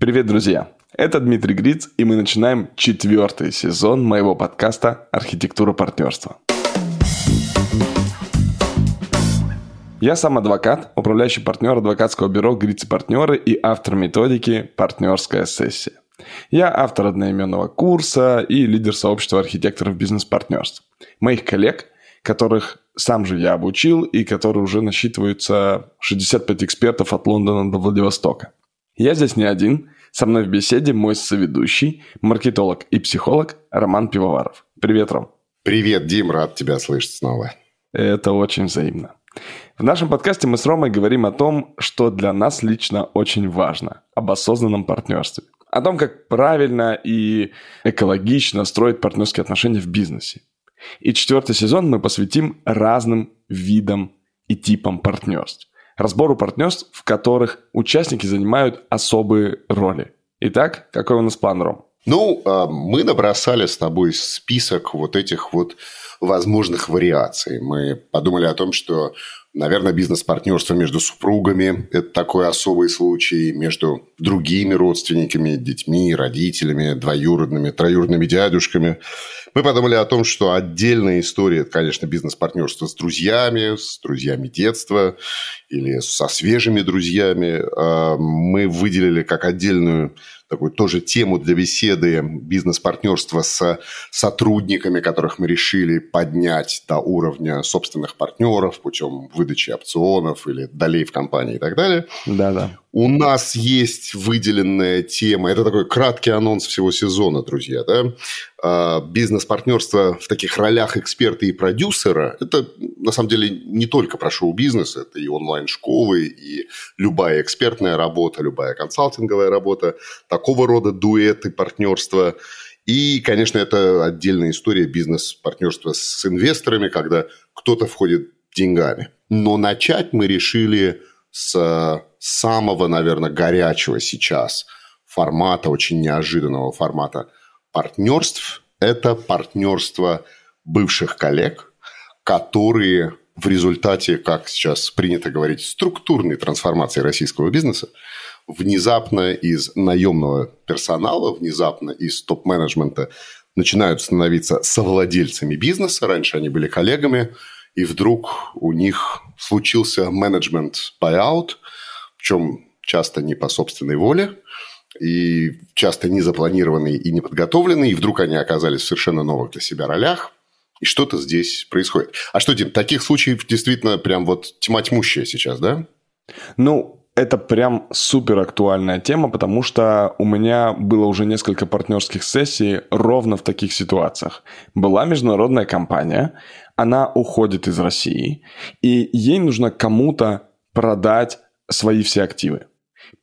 Привет, друзья! Это Дмитрий Гриц, и мы начинаем четвертый сезон моего подкаста «Архитектура партнерства». Я сам адвокат, управляющий партнер адвокатского бюро «Гриц и партнеры» и автор методики «Партнерская сессия». Я автор одноименного курса и лидер сообщества архитекторов бизнес-партнерств. Моих коллег, которых сам же я обучил и которые уже насчитываются 65 экспертов от Лондона до Владивостока. Я здесь не один. Со мной в беседе мой соведущий, маркетолог и психолог Роман Пивоваров. Привет, Ром. Привет, Дим, рад тебя слышать снова. Это очень взаимно. В нашем подкасте мы с Ромой говорим о том, что для нас лично очень важно, об осознанном партнерстве. О том, как правильно и экологично строить партнерские отношения в бизнесе. И четвертый сезон мы посвятим разным видам и типам партнерств разбору партнерств, в которых участники занимают особые роли. Итак, какой у нас план, Ром? Ну, а, мы набросали с тобой список вот этих вот возможных вариаций. Мы подумали о том, что, наверное, бизнес-партнерство между супругами – это такой особый случай, между другими родственниками, детьми, родителями, двоюродными, троюродными дядюшками. Мы подумали о том, что отдельная история – это, конечно, бизнес-партнерство с друзьями, с друзьями детства или со свежими друзьями. А, мы выделили как отдельную такую тоже тему для беседы бизнес-партнерства с сотрудниками, которых мы решили поднять до уровня собственных партнеров путем выдачи опционов или долей в компании и так далее. Да-да. У нас есть выделенная тема, это такой краткий анонс всего сезона, друзья, да? А, бизнес-партнерство в таких ролях эксперта и продюсера, это на самом деле не только про шоу-бизнес, это и онлайн-школы, и любая экспертная работа, любая консалтинговая работа, такого рода дуэты, партнерства. И, конечно, это отдельная история бизнес-партнерства с инвесторами, когда кто-то входит деньгами. Но начать мы решили с самого, наверное, горячего сейчас формата, очень неожиданного формата партнерств. Это партнерство бывших коллег, которые в результате, как сейчас принято говорить, структурной трансформации российского бизнеса, внезапно из наемного персонала, внезапно из топ-менеджмента начинают становиться совладельцами бизнеса. Раньше они были коллегами, и вдруг у них случился менеджмент buyout, причем часто не по собственной воле, и часто не запланированный и не подготовленный, и вдруг они оказались в совершенно новых для себя ролях, и что-то здесь происходит. А что, Дим, таких случаев действительно прям вот тьма тьмущая сейчас, да? Ну, это прям супер актуальная тема, потому что у меня было уже несколько партнерских сессий ровно в таких ситуациях. Была международная компания, она уходит из России, и ей нужно кому-то продать свои все активы.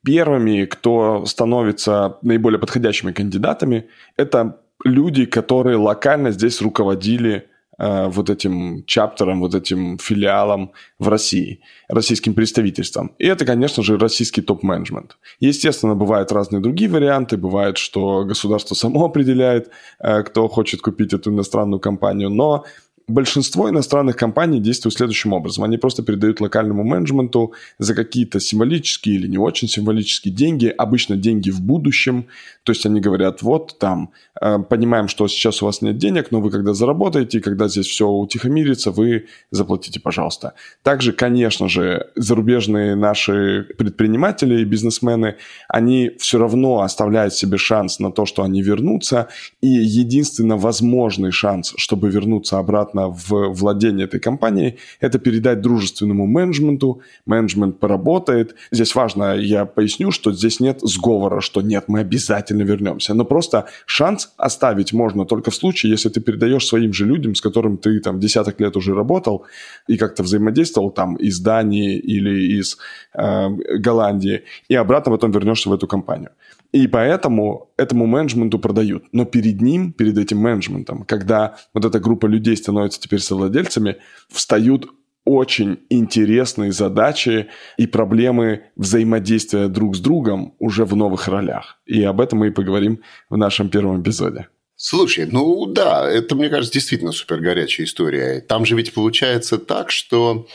Первыми, кто становится наиболее подходящими кандидатами, это люди, которые локально здесь руководили э, вот этим чаптером, вот этим филиалом в России, российским представительством. И это, конечно же, российский топ-менеджмент. Естественно, бывают разные другие варианты. Бывает, что государство само определяет, э, кто хочет купить эту иностранную компанию, но большинство иностранных компаний действуют следующим образом. Они просто передают локальному менеджменту за какие-то символические или не очень символические деньги, обычно деньги в будущем. То есть они говорят, вот там, э, понимаем, что сейчас у вас нет денег, но вы когда заработаете, когда здесь все утихомирится, вы заплатите, пожалуйста. Также, конечно же, зарубежные наши предприниматели и бизнесмены, они все равно оставляют себе шанс на то, что они вернутся. И единственно возможный шанс, чтобы вернуться обратно обратно в владение этой компанией, это передать дружественному менеджменту, менеджмент поработает. Здесь важно, я поясню, что здесь нет сговора, что нет, мы обязательно вернемся. Но просто шанс оставить можно только в случае, если ты передаешь своим же людям, с которым ты там десяток лет уже работал и как-то взаимодействовал там из Дании или из э, Голландии, и обратно потом вернешься в эту компанию. И поэтому этому менеджменту продают. Но перед ним, перед этим менеджментом, когда вот эта группа людей становится теперь совладельцами, встают очень интересные задачи и проблемы взаимодействия друг с другом уже в новых ролях. И об этом мы и поговорим в нашем первом эпизоде. Слушай, ну да, это, мне кажется, действительно супер горячая история. Там же ведь получается так, что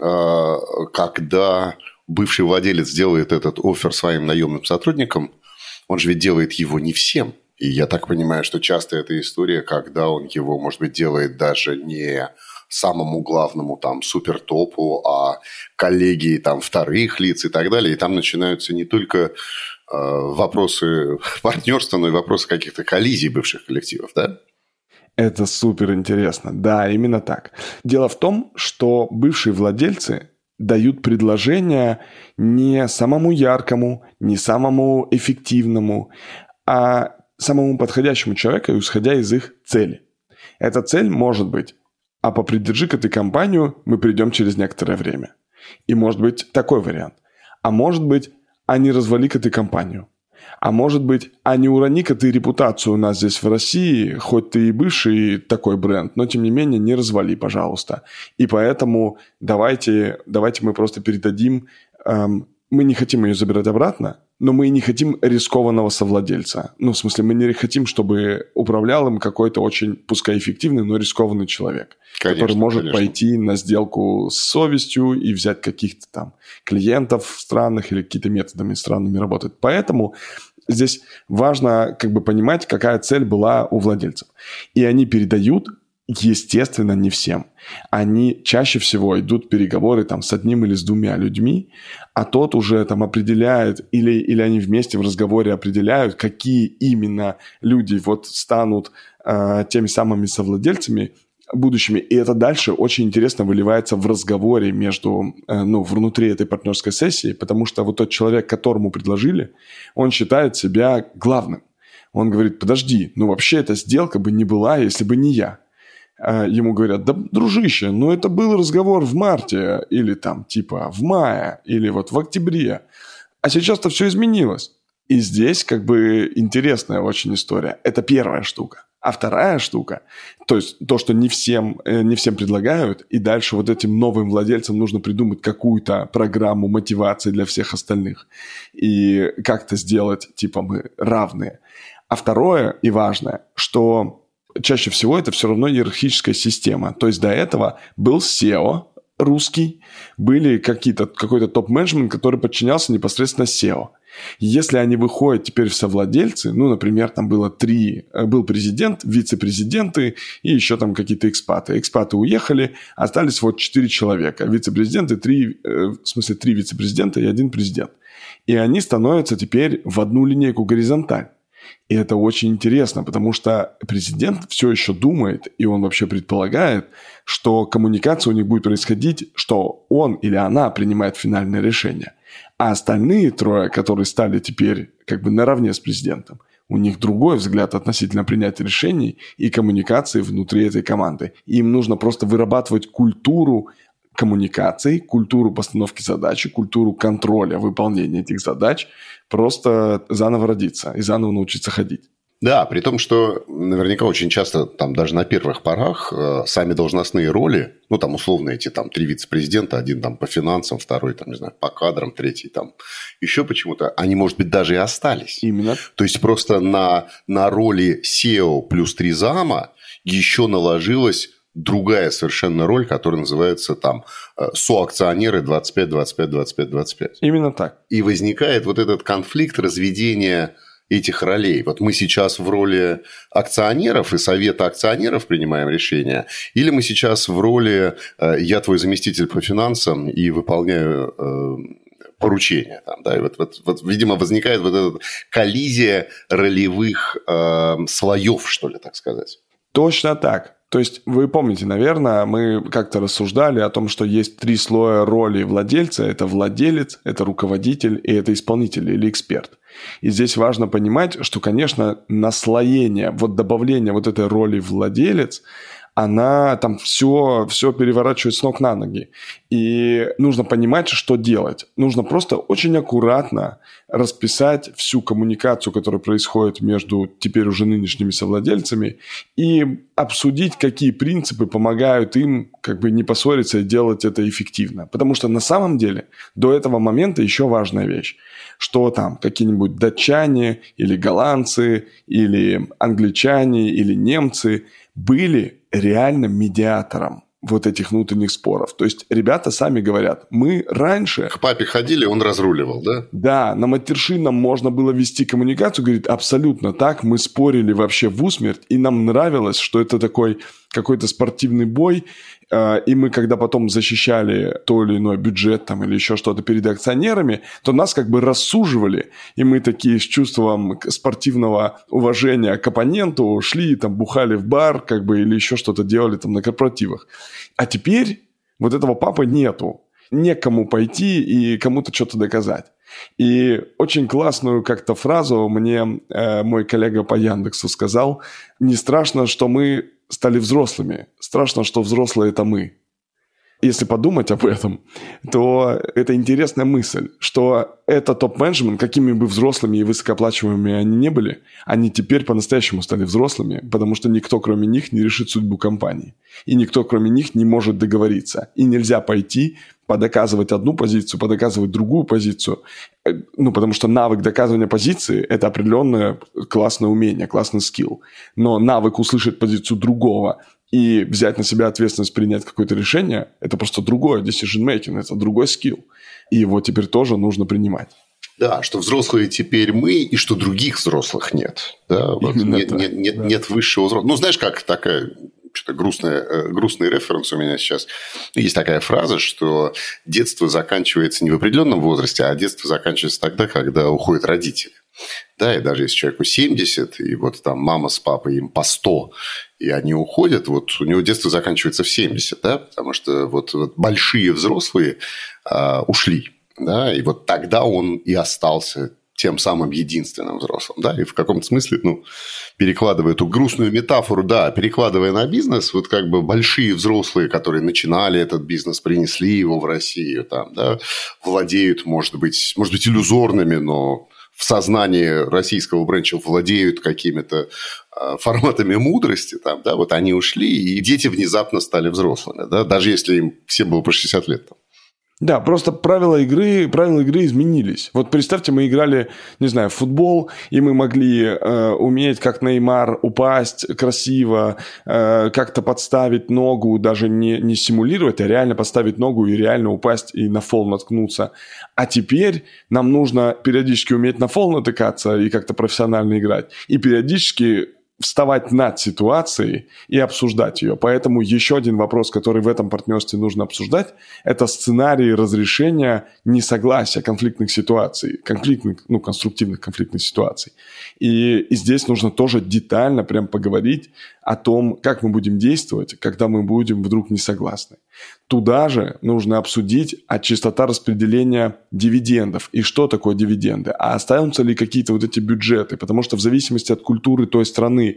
э, когда бывший владелец делает этот офер своим наемным сотрудникам – он же ведь делает его не всем. И я так понимаю, что часто эта история, когда он его, может быть, делает даже не самому главному там супертопу, а коллеги там вторых лиц и так далее. И там начинаются не только э, вопросы партнерства, но и вопросы каких-то коллизий бывших коллективов, да? Это супер интересно. Да, именно так. Дело в том, что бывшие владельцы дают предложения не самому яркому, не самому эффективному, а самому подходящему человеку, исходя из их цели. Эта цель может быть, а попридержи-ка ты компанию, мы придем через некоторое время. И может быть такой вариант. А может быть, а не развали-ка ты компанию. А может быть, а не урони-ка ты репутацию у нас здесь в России, хоть ты и бывший такой бренд, но тем не менее не развали, пожалуйста. И поэтому давайте, давайте мы просто передадим, эм, мы не хотим ее забирать обратно, но мы не хотим рискованного совладельца. Ну, в смысле, мы не хотим, чтобы управлял им какой-то очень, пускай эффективный, но рискованный человек, конечно, который может конечно. пойти на сделку с совестью и взять каких-то там клиентов странных или какие-то методами странными работать. Поэтому здесь важно как бы понимать, какая цель была у владельцев. И они передают Естественно, не всем. Они чаще всего идут переговоры там с одним или с двумя людьми, а тот уже там определяет, или, или они вместе в разговоре определяют, какие именно люди вот станут э, теми самыми совладельцами будущими. И это дальше очень интересно выливается в разговоре между, э, ну, внутри этой партнерской сессии, потому что вот тот человек, которому предложили, он считает себя главным. Он говорит, подожди, ну вообще эта сделка бы не была, если бы не я. А, ему говорят, да, дружище, ну это был разговор в марте, или там типа в мае, или вот в октябре. А сейчас-то все изменилось. И здесь как бы интересная очень история. Это первая штука. А вторая штука, то есть то, что не всем, э, не всем предлагают, и дальше вот этим новым владельцам нужно придумать какую-то программу мотивации для всех остальных. И как-то сделать, типа, мы равные. А второе и важное, что чаще всего это все равно иерархическая система. То есть до этого был SEO русский, были какие-то, какой-то топ-менеджмент, который подчинялся непосредственно SEO. Если они выходят теперь в совладельцы, ну, например, там было три, э, был президент, вице-президенты и еще там какие-то экспаты. Экспаты уехали, остались вот четыре человека. Вице-президенты, три, э, в смысле, три вице-президента и один президент. И они становятся теперь в одну линейку горизонталь. И это очень интересно, потому что президент все еще думает, и он вообще предполагает, что коммуникация у них будет происходить, что он или она принимает финальное решение. А остальные трое, которые стали теперь как бы наравне с президентом, у них другой взгляд относительно принятия решений и коммуникации внутри этой команды. Им нужно просто вырабатывать культуру коммуникаций, культуру постановки задачи, культуру контроля выполнения этих задач, просто заново родиться и заново научиться ходить. Да, при том, что наверняка очень часто, там даже на первых порах, э, сами должностные роли, ну там условно эти там три вице-президента, один там по финансам, второй там, не знаю, по кадрам, третий там еще почему-то, они, может быть, даже и остались. Именно. То есть просто на, на роли SEO плюс три зама еще наложилось другая совершенно роль, которая называется там э, соакционеры 25, 25, 25, 25. Именно так. И возникает вот этот конфликт разведения этих ролей. Вот мы сейчас в роли акционеров и совета акционеров принимаем решения, или мы сейчас в роли э, я твой заместитель по финансам и выполняю э, поручения. Там, да, и вот, вот, вот, видимо, возникает вот эта коллизия ролевых э, слоев, что ли, так сказать. Точно так. То есть вы помните, наверное, мы как-то рассуждали о том, что есть три слоя роли владельца. Это владелец, это руководитель и это исполнитель или эксперт. И здесь важно понимать, что, конечно, наслоение, вот добавление вот этой роли владелец – она там все, все переворачивает с ног на ноги. И нужно понимать, что делать. Нужно просто очень аккуратно расписать всю коммуникацию, которая происходит между теперь уже нынешними совладельцами, и обсудить, какие принципы помогают им как бы не поссориться и делать это эффективно. Потому что на самом деле до этого момента еще важная вещь, что там какие-нибудь датчане или голландцы или англичане или немцы были реально медиатором вот этих внутренних споров. То есть ребята сами говорят, мы раньше... К папе ходили, он разруливал, да? Да, на матершинном можно было вести коммуникацию, говорит, абсолютно так, мы спорили вообще в усмерть, и нам нравилось, что это такой какой-то спортивный бой, и мы, когда потом защищали то или иное бюджет там, или еще что-то перед акционерами, то нас как бы рассуживали, и мы такие с чувством спортивного уважения к оппоненту шли, там, бухали в бар, как бы, или еще что-то делали там на корпоративах. А теперь вот этого папы нету. Некому пойти и кому-то что-то доказать. И очень классную как-то фразу мне э, мой коллега по Яндексу сказал. Не страшно, что мы стали взрослыми. Страшно, что взрослые – это мы. Если подумать об этом, то это интересная мысль, что это топ-менеджмент, какими бы взрослыми и высокооплачиваемыми они не были, они теперь по-настоящему стали взрослыми, потому что никто, кроме них, не решит судьбу компании. И никто, кроме них, не может договориться. И нельзя пойти подоказывать одну позицию, подоказывать другую позицию. Э, ну, потому что навык доказывания позиции – это определенное классное умение, классный скилл. Но навык услышать позицию другого и взять на себя ответственность принять какое-то решение – это просто другое decision making, это другой скилл. И его теперь тоже нужно принимать. Да, что взрослые теперь мы, и что других взрослых нет. Да, вот нет, нет, нет, да. нет высшего взрослого. Ну, знаешь, как такая что-то грустная, э, грустный референс у меня сейчас. Есть такая фраза, что детство заканчивается не в определенном возрасте, а детство заканчивается тогда, когда уходят родители. Да, и даже если человеку 70, и вот там мама с папой им по 100, и они уходят, вот у него детство заканчивается в 70, да, потому что вот, вот большие взрослые а, ушли, да, и вот тогда он и остался тем самым единственным взрослым, да, и в каком-то смысле, ну, перекладывая эту грустную метафору, да, перекладывая на бизнес, вот как бы большие взрослые, которые начинали этот бизнес, принесли его в Россию, там, да, владеют, может быть, может быть, иллюзорными, но в сознании российского бренча владеют какими-то а, форматами мудрости, там, да, вот они ушли, и дети внезапно стали взрослыми, да, даже если им всем было по 60 лет. Там. Да, просто правила игры, правила игры изменились. Вот представьте, мы играли, не знаю, в футбол, и мы могли э, уметь, как Неймар, упасть красиво, э, как-то подставить ногу, даже не, не симулировать, а реально подставить ногу и реально упасть и на фол наткнуться. А теперь нам нужно периодически уметь на фол натыкаться и как-то профессионально играть. И периодически вставать над ситуацией и обсуждать ее. Поэтому еще один вопрос, который в этом партнерстве нужно обсуждать, это сценарии разрешения несогласия, конфликтных ситуаций, конфликтных, ну, конструктивных конфликтных ситуаций. И, и здесь нужно тоже детально прям поговорить о том, как мы будем действовать, когда мы будем вдруг не согласны. Туда же нужно обсудить а частота распределения дивидендов и что такое дивиденды, а останутся ли какие-то вот эти бюджеты, потому что в зависимости от культуры той страны,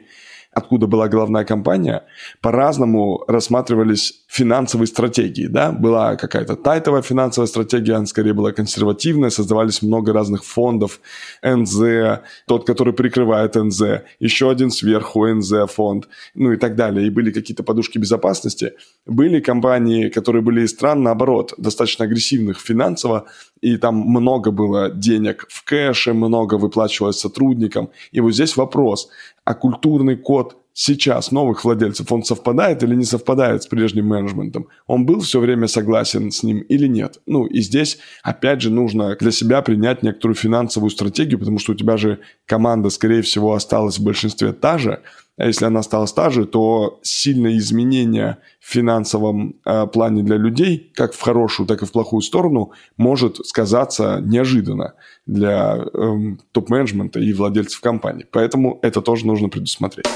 откуда была главная компания, по-разному рассматривались финансовые стратегии. Да? Была какая-то тайтовая финансовая стратегия, она скорее была консервативная, создавались много разных фондов, НЗ, тот, который прикрывает НЗ, еще один сверху НЗ фонд, ну и так далее. И были какие-то подушки безопасности. Были компании, которые были из стран, наоборот, достаточно агрессивных финансово, и там много было денег в кэше, много выплачивалось сотрудникам. И вот здесь вопрос, а культурный код сейчас новых владельцев, он совпадает или не совпадает с прежним менеджментом? Он был все время согласен с ним или нет? Ну, и здесь, опять же, нужно для себя принять некоторую финансовую стратегию, потому что у тебя же команда, скорее всего, осталась в большинстве та же, если она стала та же, то сильное изменение в финансовом э, плане для людей, как в хорошую, так и в плохую сторону, может сказаться неожиданно для э, топ-менеджмента и владельцев компании. Поэтому это тоже нужно предусмотреть.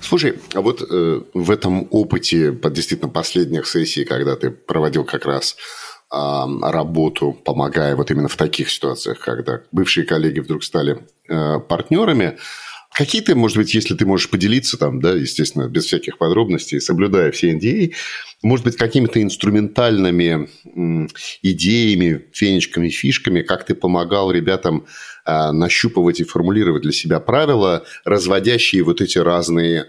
Слушай, а вот э, в этом опыте по действительно последних сессий, когда ты проводил как раз работу, помогая вот именно в таких ситуациях, когда бывшие коллеги вдруг стали э, партнерами, Какие ты, может быть, если ты можешь поделиться там, да, естественно, без всяких подробностей, соблюдая все NDA, может быть, какими-то инструментальными идеями, фенечками, фишками, как ты помогал ребятам а, нащупывать и формулировать для себя правила, разводящие вот эти разные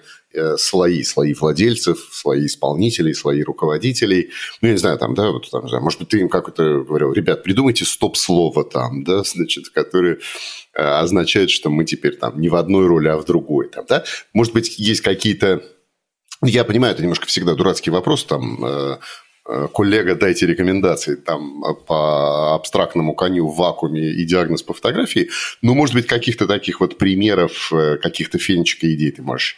слои, слои владельцев, слои исполнителей, слои руководителей. Ну, я не знаю, там, да, вот, там, может быть, ты им как-то говорил, ребят, придумайте стоп-слово там, да, значит, которое э, означает, что мы теперь там не в одной роли, а в другой, там, да. Может быть, есть какие-то Я понимаю, это немножко всегда дурацкий вопрос, там, э, э, коллега, дайте рекомендации там по абстрактному коню в вакууме и диагноз по фотографии. Но, может быть, каких-то таких вот примеров, э, каких-то фенчика идей ты можешь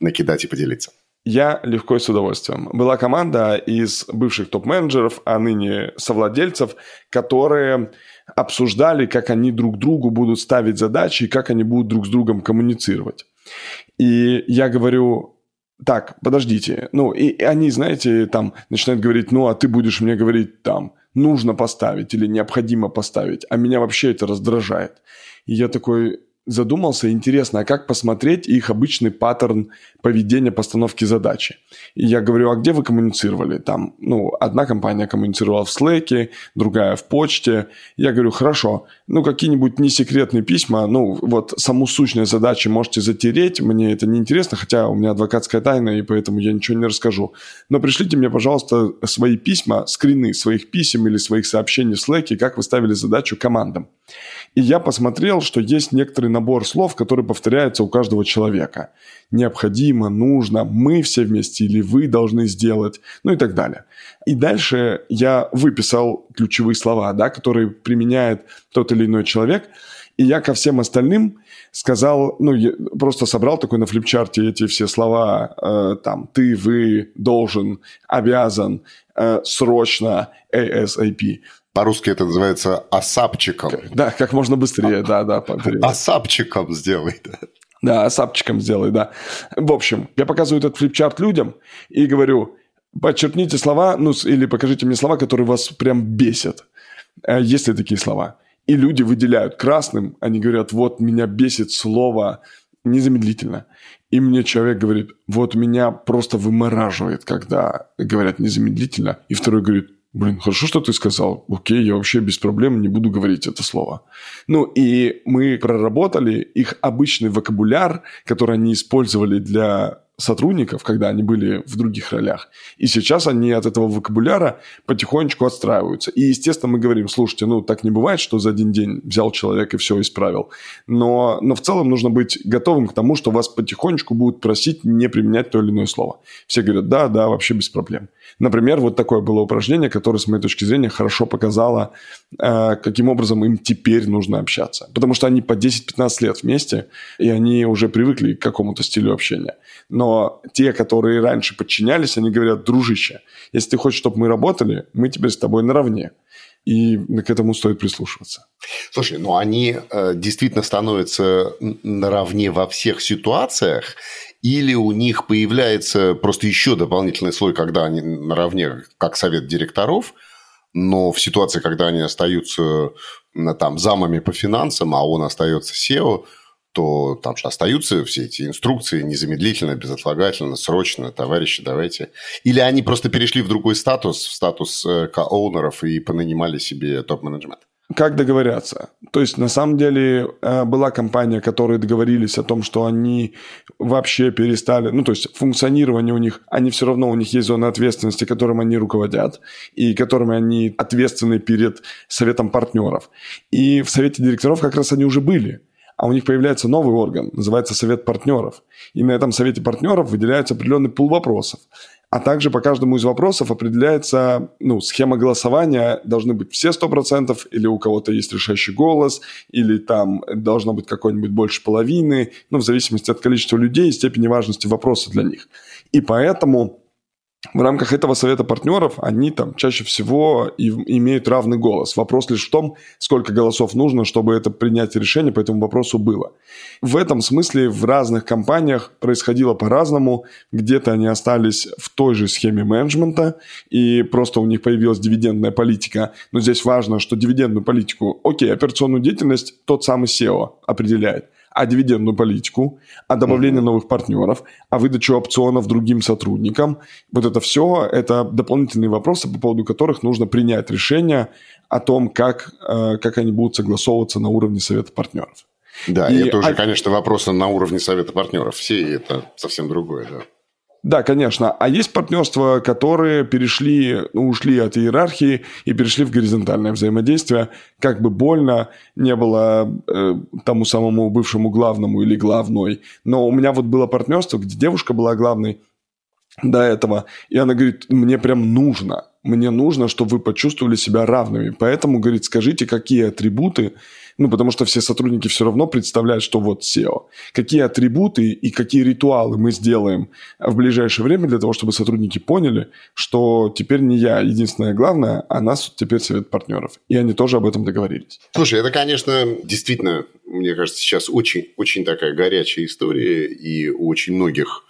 накидать и поделиться. Я легко и с удовольствием. Была команда из бывших топ-менеджеров, а ныне совладельцев, которые обсуждали, как они друг другу будут ставить задачи и как они будут друг с другом коммуницировать. И я говорю, так, подождите. Ну, и они, знаете, там начинают говорить, ну, а ты будешь мне говорить там, нужно поставить или необходимо поставить, а меня вообще это раздражает. И я такой, задумался, интересно, а как посмотреть их обычный паттерн поведения постановки задачи. И я говорю, а где вы коммуницировали? Там, ну, одна компания коммуницировала в Slack, другая в почте. Я говорю, хорошо, ну, какие-нибудь несекретные письма, ну, вот саму сущность задачи можете затереть, мне это не интересно, хотя у меня адвокатская тайна, и поэтому я ничего не расскажу. Но пришлите мне, пожалуйста, свои письма, скрины своих писем или своих сообщений в Slack, как вы ставили задачу командам. И я посмотрел, что есть некоторый набор слов, который повторяется у каждого человека. Необходимо, нужно, мы все вместе или вы должны сделать, ну и так далее. И дальше я выписал ключевые слова, да, которые применяет тот или иной человек. И я ко всем остальным сказал, ну, я просто собрал такой на флипчарте эти все слова, э, там, ты, вы, должен, обязан, э, срочно, ASAP. По-русски это называется осапчиком. Да, как можно быстрее, да, да. Осапчиком сделай, да. Да, осапчиком сделай, да. В общем, я показываю этот флипчарт людям и говорю, подчеркните слова, ну, или покажите мне слова, которые вас прям бесят. Э, есть ли такие слова? И люди выделяют красным, они говорят, вот меня бесит слово незамедлительно. И мне человек говорит, вот меня просто вымораживает, когда говорят незамедлительно. И второй говорит, Блин, хорошо, что ты сказал. Окей, я вообще без проблем не буду говорить это слово. Ну и мы проработали их обычный вокабуляр, который они использовали для сотрудников, когда они были в других ролях. И сейчас они от этого вокабуляра потихонечку отстраиваются. И, естественно, мы говорим, слушайте, ну, так не бывает, что за один день взял человек и все исправил. Но, но в целом нужно быть готовым к тому, что вас потихонечку будут просить не применять то или иное слово. Все говорят, да, да, вообще без проблем. Например, вот такое было упражнение, которое, с моей точки зрения, хорошо показало, э, каким образом им теперь нужно общаться. Потому что они по 10-15 лет вместе, и они уже привыкли к какому-то стилю общения. Но те, которые раньше подчинялись, они говорят, дружище, если ты хочешь, чтобы мы работали, мы теперь с тобой наравне. И к этому стоит прислушиваться. Слушай, ну они э, действительно становятся наравне во всех ситуациях, или у них появляется просто еще дополнительный слой, когда они наравне, как совет директоров, но в ситуации, когда они остаются там замами по финансам, а он остается SEO, то там же остаются все эти инструкции незамедлительно, безотлагательно, срочно, товарищи, давайте. Или они просто перешли в другой статус, в статус э, ко-оунеров и понанимали себе топ-менеджмент? Как договорятся? То есть, на самом деле, э, была компания, которые договорились о том, что они вообще перестали, ну, то есть, функционирование у них, они все равно, у них есть зона ответственности, которым они руководят, и которыми они ответственны перед советом партнеров. И в совете директоров как раз они уже были а у них появляется новый орган, называется Совет партнеров. И на этом Совете партнеров выделяется определенный пул вопросов. А также по каждому из вопросов определяется ну, схема голосования. Должны быть все 100%, или у кого-то есть решающий голос, или там должно быть какой-нибудь больше половины, ну, в зависимости от количества людей и степени важности вопроса для них. И поэтому в рамках этого совета партнеров они там чаще всего и имеют равный голос. Вопрос лишь в том, сколько голосов нужно, чтобы это принять решение по этому вопросу было. В этом смысле в разных компаниях происходило по-разному. Где-то они остались в той же схеме менеджмента, и просто у них появилась дивидендная политика. Но здесь важно, что дивидендную политику, окей, операционную деятельность тот самый SEO определяет а дивидендную политику, а добавление mm-hmm. новых партнеров, а выдачу опционов другим сотрудникам. Вот это все, это дополнительные вопросы, по поводу которых нужно принять решение о том, как, э, как они будут согласовываться на уровне совета партнеров. Да, и это уже, а... конечно, вопросы на уровне совета партнеров. Все это совсем другое, да. Да, конечно. А есть партнерства, которые перешли, ну, ушли от иерархии и перешли в горизонтальное взаимодействие. Как бы больно не было э, тому самому бывшему главному или главной. Но у меня вот было партнерство, где девушка была главной, до этого. И она говорит, мне прям нужно, мне нужно, чтобы вы почувствовали себя равными. Поэтому, говорит, скажите, какие атрибуты, ну, потому что все сотрудники все равно представляют, что вот SEO. Какие атрибуты и какие ритуалы мы сделаем в ближайшее время для того, чтобы сотрудники поняли, что теперь не я единственное главное, а нас теперь совет партнеров. И они тоже об этом договорились. Слушай, это, конечно, действительно, мне кажется, сейчас очень, очень такая горячая история, и у очень многих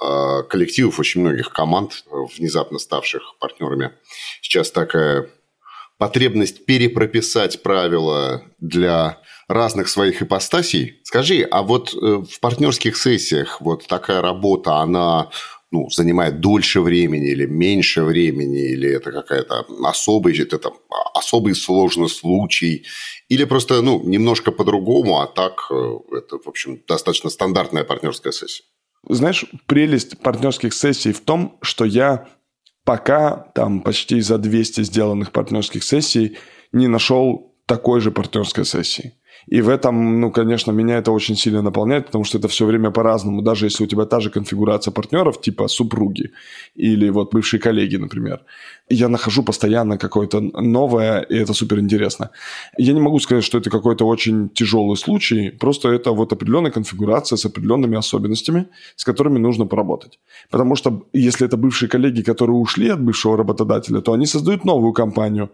а, коллективов, очень многих команд, внезапно ставших партнерами, сейчас такая потребность перепрописать правила для разных своих ипостасей. Скажи, а вот э, в партнерских сессиях вот такая работа, она ну, занимает дольше времени или меньше времени, или это какая-то особый, это там, особый сложный случай, или просто ну, немножко по-другому, а так э, это, в общем, достаточно стандартная партнерская сессия? Знаешь, прелесть партнерских сессий в том, что я пока там почти за 200 сделанных партнерских сессий не нашел такой же партнерской сессии. И в этом, ну, конечно, меня это очень сильно наполняет, потому что это все время по-разному. Даже если у тебя та же конфигурация партнеров, типа супруги или вот бывшие коллеги, например, я нахожу постоянно какое-то новое, и это супер интересно. Я не могу сказать, что это какой-то очень тяжелый случай, просто это вот определенная конфигурация с определенными особенностями, с которыми нужно поработать. Потому что если это бывшие коллеги, которые ушли от бывшего работодателя, то они создают новую компанию,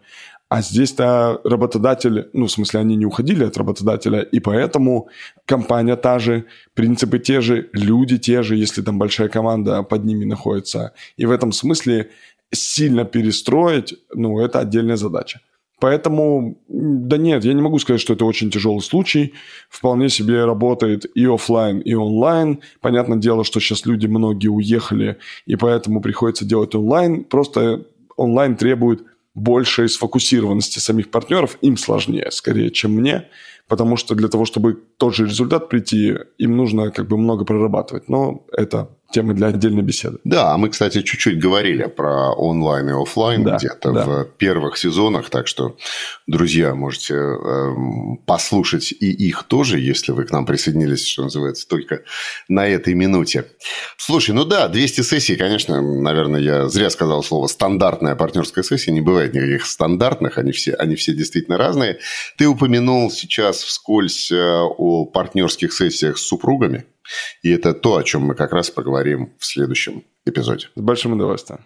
а здесь-то работодатель, ну, в смысле, они не уходили от работодателя, и поэтому компания та же, принципы те же, люди те же, если там большая команда под ними находится. И в этом смысле сильно перестроить, ну, это отдельная задача. Поэтому, да нет, я не могу сказать, что это очень тяжелый случай. Вполне себе работает и офлайн, и онлайн. Понятное дело, что сейчас люди многие уехали, и поэтому приходится делать онлайн. Просто онлайн требует большей сфокусированности самих партнеров, им сложнее, скорее, чем мне, потому что для того, чтобы тот же результат прийти, им нужно как бы много прорабатывать. Но это темы для отдельной беседы. Да, а мы, кстати, чуть-чуть говорили про онлайн и офлайн да, где-то да. в первых сезонах, так что, друзья, можете э, послушать и их тоже, если вы к нам присоединились, что называется, только на этой минуте. Слушай, ну да, 200 сессий, конечно, наверное, я зря сказал слово стандартная партнерская сессия, не бывает никаких стандартных, они все, они все действительно разные. Ты упомянул сейчас вскользь э, о партнерских сессиях с супругами. И это то, о чем мы как раз поговорим в следующем эпизоде. С большим удовольствием.